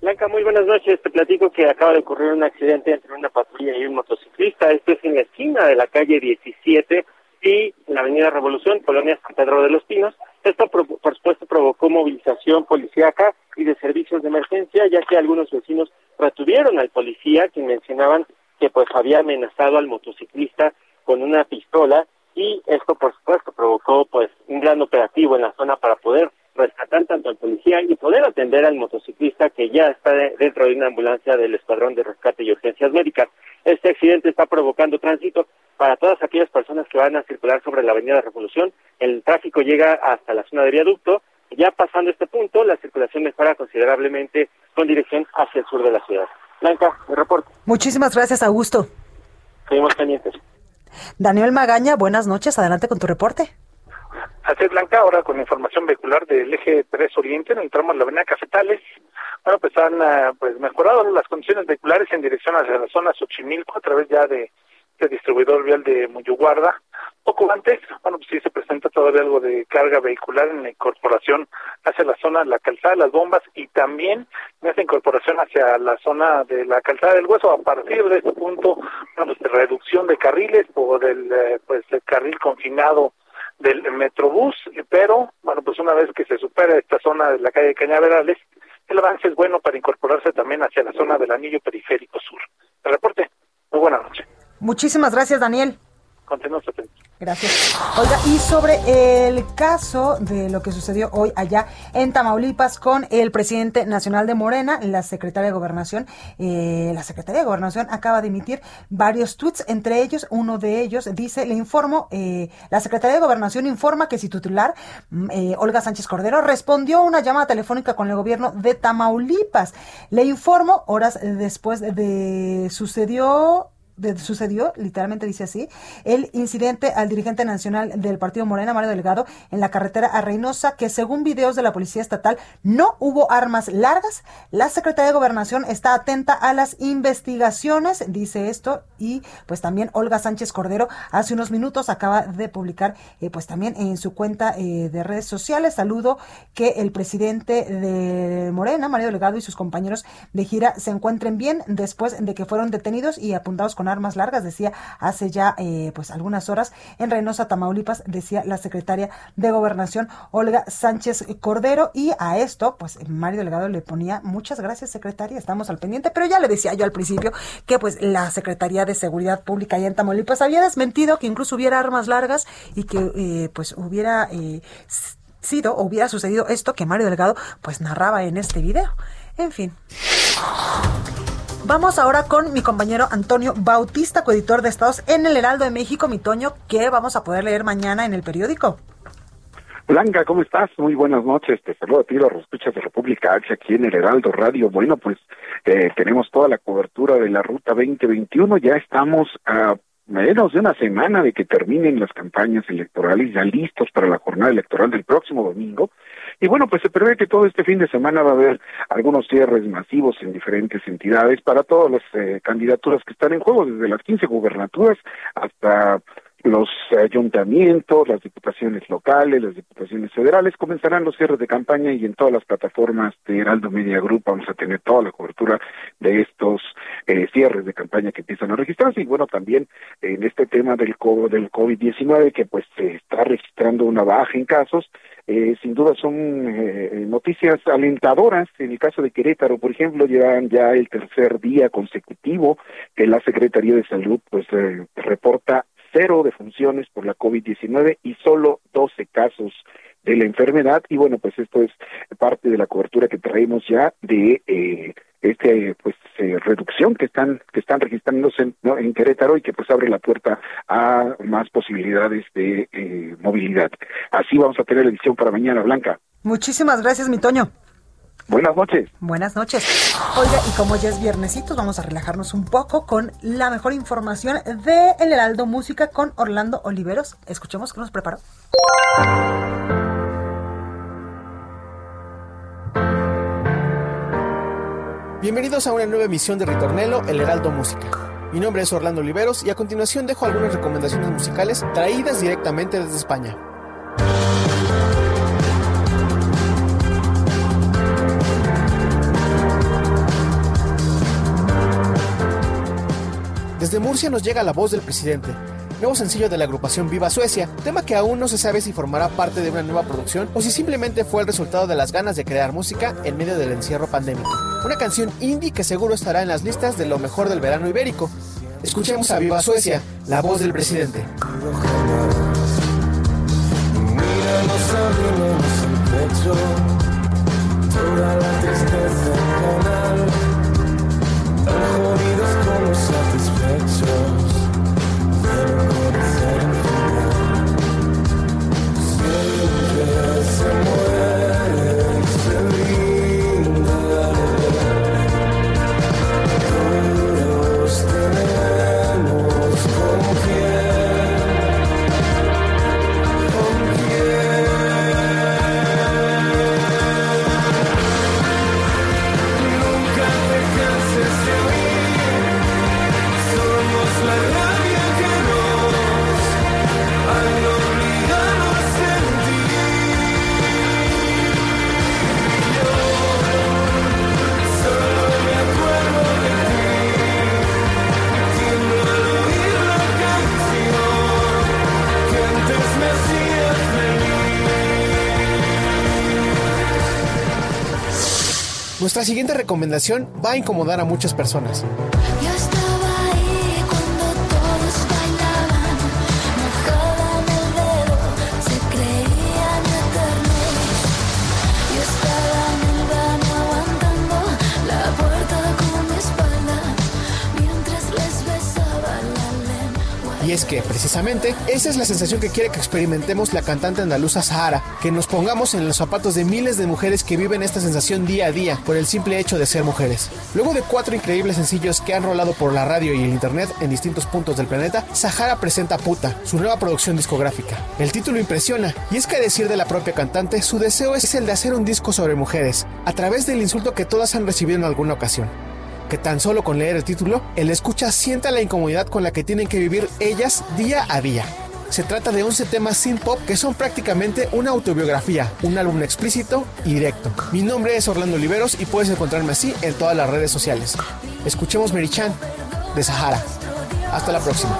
Blanca, muy buenas noches. Te platico que acaba de ocurrir un accidente entre una patrulla y un motociclista. Esto es en la esquina de la calle 17 y la Avenida Revolución, Colonia San Pedro de los Pinos. Esto, por supuesto, provocó movilización policíaca y de servicios de emergencia, ya que algunos vecinos retuvieron al policía, quien mencionaban que pues había amenazado al motociclista con una pistola y esto, por supuesto, provocó pues un gran operativo en la zona para poder rescatar tanto al policía y poder atender al motociclista que ya está dentro de una ambulancia del Escuadrón de Rescate y Urgencias Médicas. Este accidente está provocando tránsito para todas aquellas personas que van a circular sobre la Avenida Revolución. El tráfico llega hasta la zona de viaducto. Ya pasando este punto, la circulación mejora considerablemente con dirección hacia el sur de la ciudad. Blanca, mi reporte. Muchísimas gracias, Augusto. Seguimos pendientes. Daniel Magaña, buenas noches. Adelante con tu reporte. Así es, Blanca, ahora con información vehicular del eje 3 Oriente, entramos en la avenida Cafetales. Bueno, pues han pues mejorado las condiciones vehiculares en dirección hacia la zona Xochimilco a través ya de este distribuidor vial de Muyuguarda. Poco antes, bueno, pues sí se presenta todavía algo de carga vehicular en la incorporación hacia la zona de la calzada de las bombas y también en esa incorporación hacia la zona de la calzada del hueso. A partir de este punto, bueno, pues reducción de carriles o del pues el carril confinado del Metrobús, pero bueno, pues una vez que se supera esta zona de la calle Cañaverales, el avance es bueno para incorporarse también hacia la zona del anillo periférico sur. El reporte, muy buena noche. Muchísimas gracias, Daniel. Continuamos atentos. Gracias. Oiga, y sobre el caso de lo que sucedió hoy allá en Tamaulipas con el presidente nacional de Morena, la secretaria de Gobernación, eh, la secretaria de Gobernación acaba de emitir varios tweets, entre ellos, uno de ellos dice, le informo, eh, la secretaria de Gobernación informa que su titular, eh, Olga Sánchez Cordero, respondió a una llamada telefónica con el gobierno de Tamaulipas. Le informo, horas después de sucedió de, sucedió, literalmente dice así, el incidente al dirigente nacional del Partido Morena, Mario Delgado, en la carretera a Reynosa, que según videos de la Policía Estatal no hubo armas largas. La Secretaría de Gobernación está atenta a las investigaciones, dice esto, y pues también Olga Sánchez Cordero hace unos minutos acaba de publicar eh, pues también en su cuenta eh, de redes sociales, saludo que el presidente de Morena, Mario Delgado y sus compañeros de gira se encuentren bien después de que fueron detenidos y apuntados con armas largas, decía hace ya eh, pues algunas horas en Reynosa, Tamaulipas, decía la secretaria de Gobernación Olga Sánchez Cordero y a esto pues Mario Delgado le ponía muchas gracias secretaria, estamos al pendiente, pero ya le decía yo al principio que pues la Secretaría de Seguridad Pública allá en Tamaulipas había desmentido que incluso hubiera armas largas y que eh, pues hubiera eh, sido hubiera sucedido esto que Mario Delgado pues narraba en este video. En fin. Vamos ahora con mi compañero Antonio Bautista, coeditor de Estados en el Heraldo de México, mi Toño, que vamos a poder leer mañana en el periódico. Blanca, ¿cómo estás? Muy buenas noches. Te saludo a ti, los escuchas de República H, aquí en el Heraldo Radio. Bueno, pues eh, tenemos toda la cobertura de la Ruta 2021. Ya estamos a menos de una semana de que terminen las campañas electorales, ya listos para la jornada electoral del próximo domingo. Y bueno, pues se prevé que todo este fin de semana va a haber algunos cierres masivos en diferentes entidades para todas las eh, candidaturas que están en juego, desde las 15 gubernaturas hasta los ayuntamientos, las diputaciones locales, las diputaciones federales, comenzarán los cierres de campaña y en todas las plataformas de Heraldo Media Group vamos a tener toda la cobertura de estos eh, cierres de campaña que empiezan a registrarse. Y bueno, también en este tema del, del COVID-19 que pues se está registrando una baja en casos, eh, sin duda son eh, noticias alentadoras. En el caso de Querétaro, por ejemplo, llevan ya el tercer día consecutivo que la Secretaría de Salud pues reporta cero defunciones por la COVID-19 y solo 12 casos de la enfermedad y bueno pues esto es parte de la cobertura que traemos ya de eh, este pues eh, reducción que están que están registrándose en, en, Querétaro y que pues abre la puerta a más posibilidades de eh, movilidad así vamos a tener la edición para mañana Blanca muchísimas gracias mi Toño Buenas noches. Buenas noches. Oiga, y como ya es viernesito, vamos a relajarnos un poco con la mejor información de El Heraldo Música con Orlando Oliveros. Escuchemos qué nos preparó. Bienvenidos a una nueva emisión de Ritornelo, El Heraldo Música. Mi nombre es Orlando Oliveros y a continuación dejo algunas recomendaciones musicales traídas directamente desde España. Desde Murcia nos llega la voz del presidente, nuevo sencillo de la agrupación Viva Suecia, tema que aún no se sabe si formará parte de una nueva producción o si simplemente fue el resultado de las ganas de crear música en medio del encierro pandémico. Una canción indie que seguro estará en las listas de lo mejor del verano ibérico. Escuchemos a Viva Suecia, la voz del presidente. Nuestra siguiente recomendación va a incomodar a muchas personas. Es que, precisamente, esa es la sensación que quiere que experimentemos la cantante andaluza Sahara, que nos pongamos en los zapatos de miles de mujeres que viven esta sensación día a día por el simple hecho de ser mujeres. Luego de cuatro increíbles sencillos que han rolado por la radio y el internet en distintos puntos del planeta, Sahara presenta Puta, su nueva producción discográfica. El título impresiona, y es que a decir de la propia cantante, su deseo es el de hacer un disco sobre mujeres, a través del insulto que todas han recibido en alguna ocasión que tan solo con leer el título, el escucha sienta la incomodidad con la que tienen que vivir ellas día a día. Se trata de 11 temas sin pop que son prácticamente una autobiografía, un álbum explícito y directo. Mi nombre es Orlando Oliveros y puedes encontrarme así en todas las redes sociales. Escuchemos Mary Chan de Sahara. Hasta la próxima.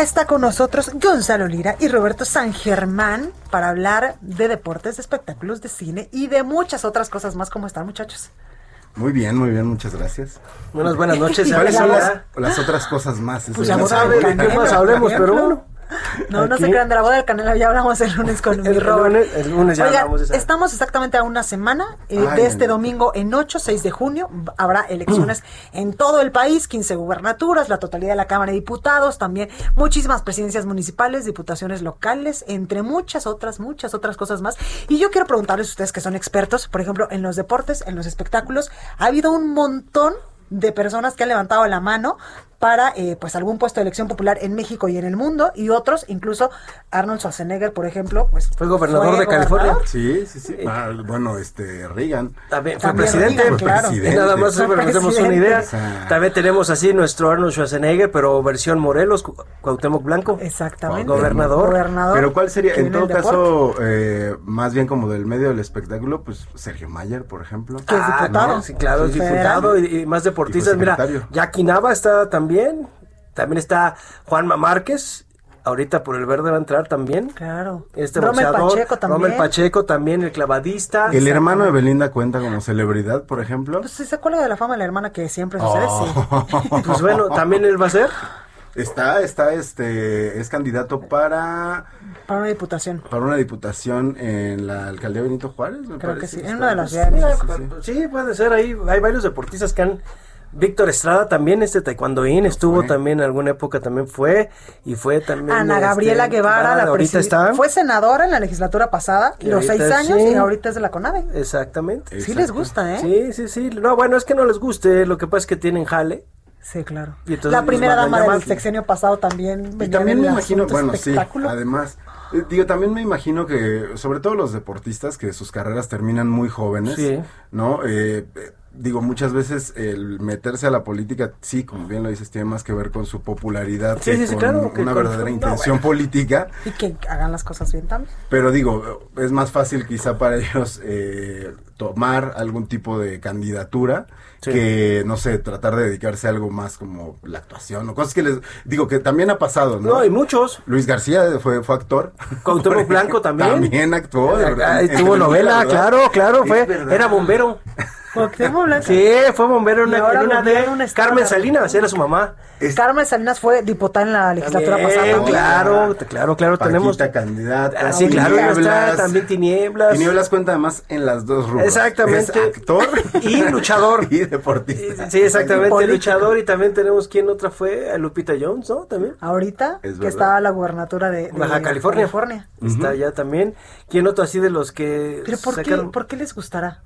Ya está con nosotros Gonzalo Lira y Roberto San Germán para hablar de deportes, de espectáculos, de cine y de muchas otras cosas más. ¿Cómo están, muchachos? Muy bien, muy bien, muchas gracias. Buenas, buenas noches. ¿Cuáles son las, otras cosas más? Pues ya sabe sabe. de qué más hablemos, pero bueno. No, no se crean de la boda del Canelo, ya hablamos el lunes con mi El Robert. lunes- el lunes ya hablamos de esa. estamos exactamente a una semana eh, Ay, de este domingo en 8, 6 de junio. Habrá elecciones en todo el país, 15 gubernaturas, la totalidad de la Cámara de Diputados, también muchísimas presidencias municipales, diputaciones locales, entre muchas otras, muchas otras cosas más. Y yo quiero preguntarles a ustedes que son expertos, por ejemplo, en los deportes, en los espectáculos, ha habido un montón de personas que han levantado la mano para eh, pues algún puesto de elección popular en México y en el mundo y otros, incluso Arnold Schwarzenegger, por ejemplo, pues Fue gobernador de gobernador. California. Sí, sí, sí. Ah, bueno, este, Reagan. También fue También presidente. Reagan, claro. Fue presidente. Nada más para que nos una idea. También tenemos así nuestro Arnold Schwarzenegger, pero versión Morelos, Cu- Cuauhtémoc Blanco. Exactamente. Gobernador. Pero ¿cuál sería, que en todo caso, eh, más bien como del medio del espectáculo, pues Sergio Mayer, por ejemplo? Ah, no, Sí, claro, es diputado y, y más deportistas. Mira. Jackie Nava está también. También está Juanma Márquez. Ahorita por el verde va a entrar también. Claro. Este Rommel boxeador, Pacheco también. Rommel Pacheco también, el clavadista. El hermano de Belinda cuenta como celebridad, por ejemplo. Pues si se cuelga de la fama de la hermana que siempre sucede, Oh. sí. Pues bueno, también él va a ser. Está, está, este, es candidato para, Para una diputación. para una diputación en la alcaldía Benito Juárez, me Creo que sí, en una de las sí, ciudades. sí, sí. Sí, puede ser ahí. Hay varios deportistas que han. Víctor Estrada también, este taekwondoín, estuvo también en alguna época, también fue. Y fue también. Ana este, Gabriela Guevara, la ahorita está. fue senadora en la legislatura pasada, Y los seis años, sí. y ahorita es de la CONAVE. Exactamente. Sí les gusta, ¿eh? Sí, sí, sí. No, bueno, es que no les guste. Lo que pasa es que tienen jale. Sí, claro. Y entonces La primera dama del sexenio pasado también Y venía también me imagino, bueno, sí, además, eh, digo, también me imagino que, sobre todo los deportistas, que sus carreras terminan muy jóvenes, Sí. ¿no? Eh, eh, digo, muchas veces el meterse a la política, sí, como bien lo dices, tiene más que ver con su popularidad Sí, que sí, sí, con claro, que una con- verdadera intención bueno. política. Y que hagan las cosas bien también. Pero digo, es más fácil quizá para ellos eh, tomar algún tipo de candidatura Sí. que, no sé, tratar de dedicarse a algo más como la actuación o cosas que les... Digo, que también ha pasado, ¿no? No, hay muchos. Luis García fue, fue actor. Cuauhtémoc Blanco también. También actuó. en tuvo novela, claro, claro, fue, era bombero. Cuauhtémoc Blanco. Sí, fue bombero en una, en una de Carmen Salinas, era su mamá. Carmen Salinas fue diputada en la legislatura También, pasada. también. claro, claro, claro, tenemos. Paquita candidata. Ah, sí, claro, está, Tinieblas. también Tinieblas. Tinieblas cuenta además en las dos rubros. Exactamente. Es actor Y luchador. y deportista. Sí, exactamente, luchador. Y también tenemos, ¿quién otra fue? A Lupita Jones, ¿no? También. Ahorita, Es que verdad. estaba la gubernatura de, de Baja California. California. Está ya también. ¿Quién otro así de los que Pero ¿por qué, sacaron? ¿por qué les gustará?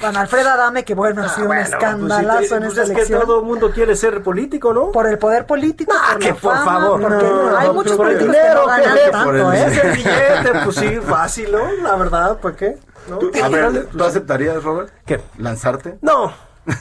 Bueno, Alfredo Adame, que bueno, ha sido un pues, escandalazo en pues esta es que elección. todo el mundo quiere ser político, ¿no? Por el poder político, por que la por fama, favor. porque No, hay no, muchos por el políticos que dinero, no ganan tanto, Por el ¿eh? Ese billete, pues sí, fácil, ¿no? La verdad, ¿por qué? ¿No? ¿Tú, a ver, ¿tú aceptarías, Robert? ¿Qué? ¿Lanzarte? No.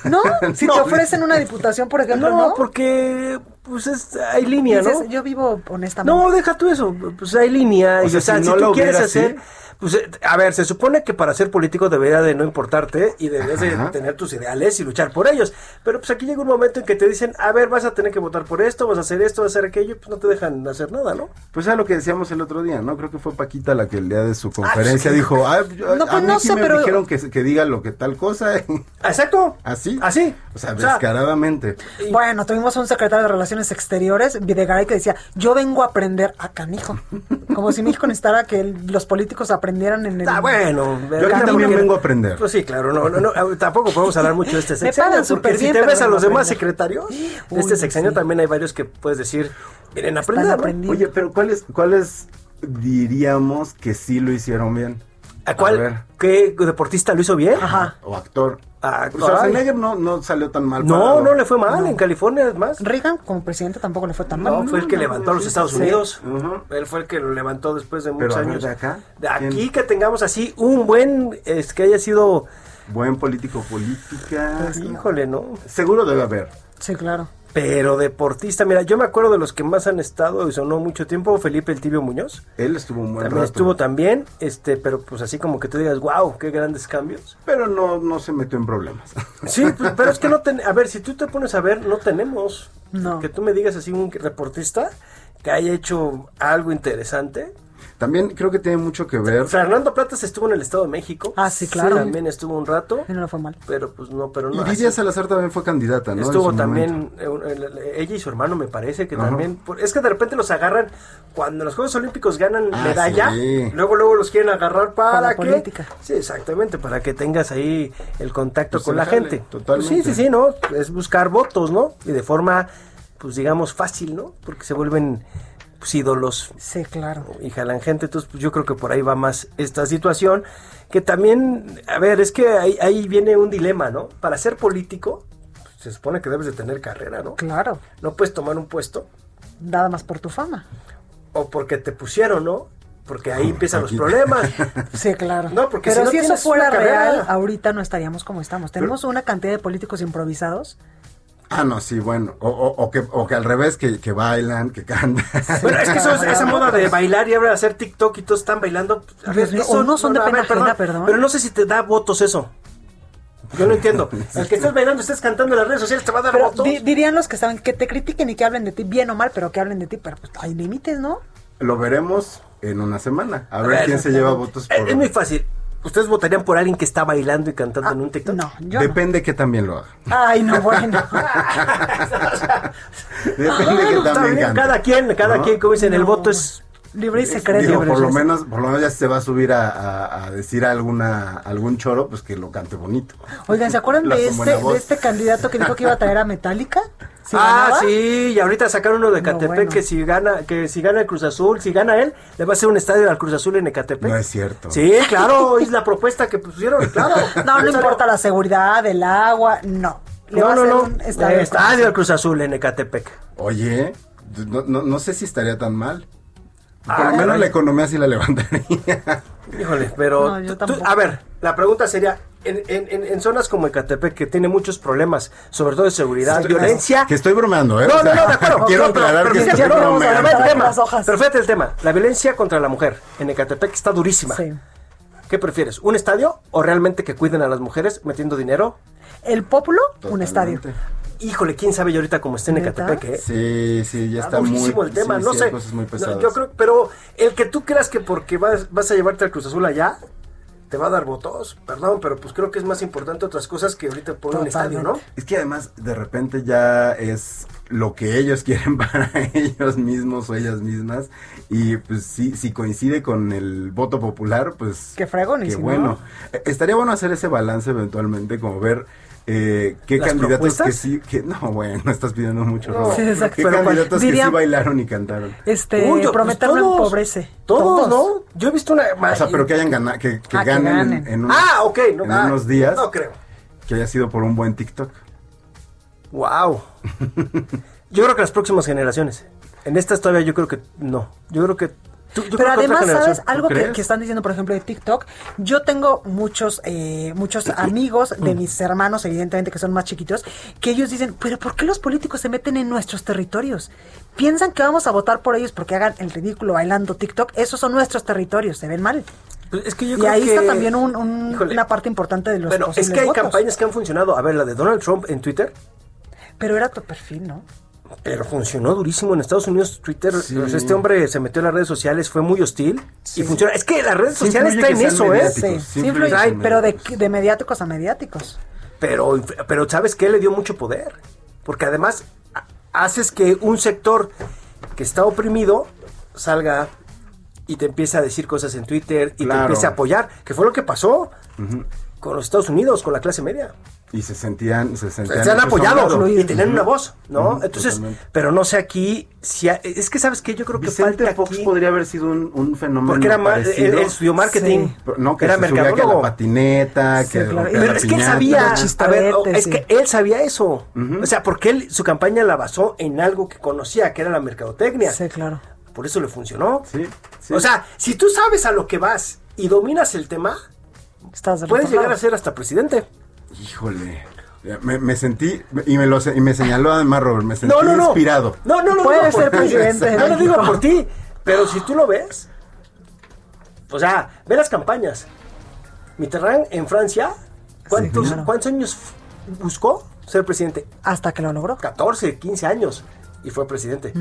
¿No? Si te ofrecen una diputación, por ejemplo, No, ¿no? porque pues es, hay línea, ¿no? Yo vivo honestamente. No, deja tú eso, pues hay línea. O y, sea, o sea, si tú lo quieres hacer, así. Pues eh, a ver, se supone que para ser político debería de no importarte y debes de tener tus ideales y luchar por ellos. Pero pues aquí llega un momento en que te dicen, a ver, vas a tener que votar por esto, vas a hacer esto, vas a hacer aquello, pues no te dejan hacer nada, ¿no? Pues es lo que decíamos el otro día, ¿no? Creo que fue Paquita la que el día de su conferencia dijo, ah, yo- No, a pues mí no sí sé, me pero- dijeron que, que diga lo que tal cosa. Exacto. ¿Así? Así. O sea, O sea, descaradamente. Bueno, tuvimos un secretario de Relaciones Exteriores, Videgaray, que decía, yo vengo a aprender a canijo. Como si México necesitara que los políticos aprendan aprendieran en el... Ah, bueno. Yo aquí también vengo a aprender. Pues sí, claro, no, no, no, tampoco podemos hablar mucho de este sexenio. porque súper bien, si te ves a los demás aprender. secretarios, de este sexenio sí. también hay varios que puedes decir, miren, aprender. ¿no? Oye, pero ¿cuáles, ¿cuáles diríamos que sí lo hicieron bien? ¿A cuál? ¿Qué deportista lo hizo bien? Ajá. O actor. Ah, Schwarzenegger no, no salió tan mal. No, parado. no le fue mal. En California, es más. Reagan como presidente tampoco le fue tan mal. No, fue el que levantó a los Estados Sí. Unidos. Él fue el que lo levantó después de muchos años. ¿de acá? De aquí que tengamos así un buen, es que haya sido, Buen político, política. Pues, híjole, ¿no? Seguro debe haber. Sí, claro. Pero deportista, mira, yo me acuerdo de los que más han estado y sonó mucho tiempo, Felipe el Tibio Muñoz. Él estuvo buen También rato. estuvo también, este, pero pues así como que tú digas, wow, qué grandes cambios. Pero no, no se metió en problemas. Sí, pues, pero es que no ten, a ver, si tú te pones a ver, no tenemos. No. Que tú me digas así un reportista que haya hecho algo interesante. También creo que tiene mucho que ver. Fernando Platas estuvo en el Estado de México. Ah, sí, claro. También estuvo un rato. Y no le fue mal. Pero pues no, pero no. Y Lidia así- Salazar también fue candidata, ¿no? Estuvo también eh, el- el- ella y su hermano, me parece que Ajá. también. por- es que de repente los agarran cuando los Juegos Olímpicos ganan Ah, medalla. sí. Luego, luego los quieren agarrar para la que. política. Sí, exactamente, para que tengas ahí el contacto Pues con la jale, gente. totalmente. Pues sí, sí, sí, ¿no? Es buscar votos, ¿no? Y de forma, pues digamos, fácil, ¿no? Porque se vuelven ídolos Sí, claro. y jalan gente. Entonces, pues yo creo que por ahí va más esta situación. Que también, a ver, es que ahí, ahí viene un dilema, ¿no? Para ser político, pues, se supone que debes de tener carrera, ¿no? Claro. No puedes tomar un puesto Nada más por tu fama. o porque te pusieron, ¿no? Porque ahí empiezan los problemas. Sí, claro. No, porque Pero si no si, eso tienes fuera una carrera- real, ahorita no estaríamos como estamos. Tenemos una cantidad de políticos improvisados. Ah, no, sí, bueno. O, o- o que, o que al revés, que, que bailan, que cantan. Bueno, es que eso es- esa moda de bailar y ahora hacer TikTok y todos están bailando. A Dios mío, o no son de a pena ajena, perdón. Pero no sé si te da votos eso. Yo no entiendo. El que estés bailando, estés cantando en las redes sociales, te va a dar Pero votos. di- dirían los que saben que te critiquen y que hablen de ti, bien o mal, pero que hablen de ti. Pero pues hay límites, ¿no? Lo veremos en una semana. A ver quién se lleva votos por... Es muy fácil. ¿Ustedes votarían por alguien que está bailando y cantando en un TikTok? No, yo Depende que también lo haga. no. Ay, no, bueno. Depende que también bien, cante. cada quien, cada ¿No? quien, como dicen, el voto es... Libre y secreto. Digo, libre por lo menos, por lo menos ya se va a subir a, a- a decir alguna, algún choro, pues que lo cante bonito. Oigan, ¿se acuerdan de este, de este candidato que dijo que iba a traer a Metallica? ¿Sí ah, ganaba? sí, y ahorita sacaron uno de Ecatepec bueno. que si gana, que si gana el Cruz Azul, si gana él, le va a hacer un estadio al Cruz Azul en Ecatepec. No es cierto. Sí, claro, es la propuesta que pusieron, claro. No, no importa la seguridad, el agua, no. Le va No, a no, hacer no. un Estadio, estadio. al Cruz Azul en Ecatepec. Oye, no, no, no sé si estaría tan mal. Por Ah, lo menos la economía sí la levantaría. Híjole, pero No, tú- tú- a ver, la pregunta sería en, en- en- zonas como Ecatepec que tiene muchos problemas, sobre todo de seguridad, Sí, violencia. Que estoy bromeando, ¿eh? No, O no, sea, no, de acuerdo. Quiero pero- aclarar pero que fíjate, estoy no, vamos a ver bromeando. el tema. Las hojas. Pero fíjate el tema. La violencia contra la mujer en Ecatepec está durísima. Sí. ¿Qué prefieres? ¿Un estadio o realmente que cuiden a las mujeres metiendo dinero? El Pópulo, un estadio. Híjole, quién sabe yo ahorita cómo está en. Ecatepec, ¿eh? Sí, sí, ya está muy... durísimo el tema, sí, no sí, sé. hay cosas muy No, pesadas. yo creo, pero el que tú creas que porque vas, vas a llevarte al Cruz Azul allá, te va a dar votos, perdón, pero pues creo que es más importante otras cosas que ahorita poner un estadio, ¿no? Es que además de repente ya es lo que ellos quieren para ellos mismos o ellas mismas y pues sí, si coincide con el voto popular, pues Qué fregón, y qué si bueno. Estaría bueno hacer ese balance eventualmente, como ver eh, qué ¿Las candidatos propuestas? que sí, que no, bueno, estás pidiendo mucho. No, Robo. sí, exacto, ¿Qué candidatos que sí bailaron y cantaron? Este, Uy, yo- pues todos. empobrece. Todos, ¿no? Yo he visto una... O sea, pero que hayan ganado, que, que Ah, que ganen, en- ganen. En, unos, Ah, ok. No, en ah, unos días, No creo. que haya sido por un buen TikTok. Wow. Yo creo que las próximas generaciones. En estas todavía yo creo que no. Yo creo que... tú- Pero además, ¿sabes? generación. ¿Tú Algo que, están diciendo, por ejemplo, de TikTok. Yo tengo muchos, eh, muchos amigos de mis hermanos, evidentemente, que son más chiquitos, que ellos dicen, pero ¿por qué los políticos se meten en nuestros territorios? Piensan que vamos a votar por ellos porque hagan el ridículo bailando TikTok. Esos son nuestros territorios, se ven mal. Pues es que yo y creo ahí que- está también un- un- una parte importante de los Bueno, es que hay votos. campañas que han funcionado. A ver, la de Donald Trump en Twitter, Pero era tu perfil, ¿no? Pero funcionó durísimo en Estados Unidos. Twitter, o sea, este hombre se metió en las redes sociales, fue muy hostil y funciona. Es que las redes sociales están en eso, ¿eh? Sí, Sí sí influye pero de, mediáticos. de mediáticos a mediáticos. Pero, pero ¿sabes qué? Le dio mucho poder. Porque además a- haces que un sector que está oprimido salga y te empieza a decir cosas en Twitter y te empieza a apoyar, que fue lo que pasó con los Estados Unidos, con la clase media. Y se sentían, se sentían Se han apoyado y tenían una voz, ¿no? Entonces, totalmente. pero no sé aquí, si ha- es que sabes que yo creo que Vicente falta Fox aquí, podría haber sido un, un fenómeno porque era más, él, parecido. él estudió marketing, Pero No, que era se subía que a la patineta, Sí, que claro. rompía Pero la es que él sabía, a ver, o- chistaretes, es sí. que él sabía eso. O sea, porque él su campaña la basó en algo que conocía, que era la mercadotecnia. Sí, claro. Por eso le funcionó. Sí, sí. O sea, si tú sabes a lo que vas y dominas el tema, Estás puedes llegar a ser hasta presidente. Híjole. Me, me sentí, y me, lo, y me señaló además Robert, me sentí No, no, no. inspirado. No, no lo Puede digo por ser ti. presidente. No lo digo por ti. Pero si tú lo ves, o sea, ve las campañas. Mitterrand en Francia, ¿cuántos, claro. ¿cuántos años buscó ser presidente? Hasta que lo logró. 14, 15 años y fue presidente.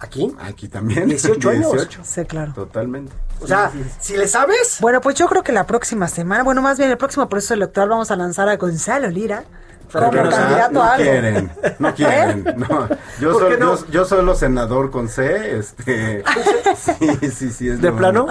Aquí, Aquí también. 18 años. 18. Sí, claro. Totalmente. o sea, si le sabes, Bueno, pues yo creo que la próxima semana, bueno, más bien el próximo proceso electoral vamos a lanzar a Gonzalo Lira Pero no- candidato no a algo. quieren, no quieren. No. Yo, ¿Por soy, no? yo, yo solo senador con C. Este, sí, sí, sí. Es ¿De plano?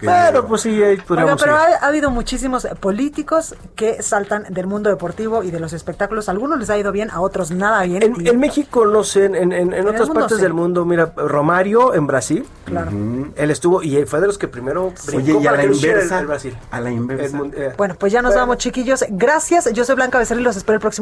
llego. pues sí, ahí Oiga, pero ha, ha habido muchísimos políticos que saltan del mundo deportivo y de los espectáculos. A algunos les ha ido bien, a otros nada bien. En, Y- en México, no sé, en, en- otras partes sí. del mundo, mira, Romario en Brasil, claro. él estuvo y fue de los que primero brincó Oye, y a para la el- inversa. el Brasil. A la inversa. eh, Bueno, pues ya nos vamos, chiquillos. Gracias. Yo soy Blanca Becerril. Los espero el próximo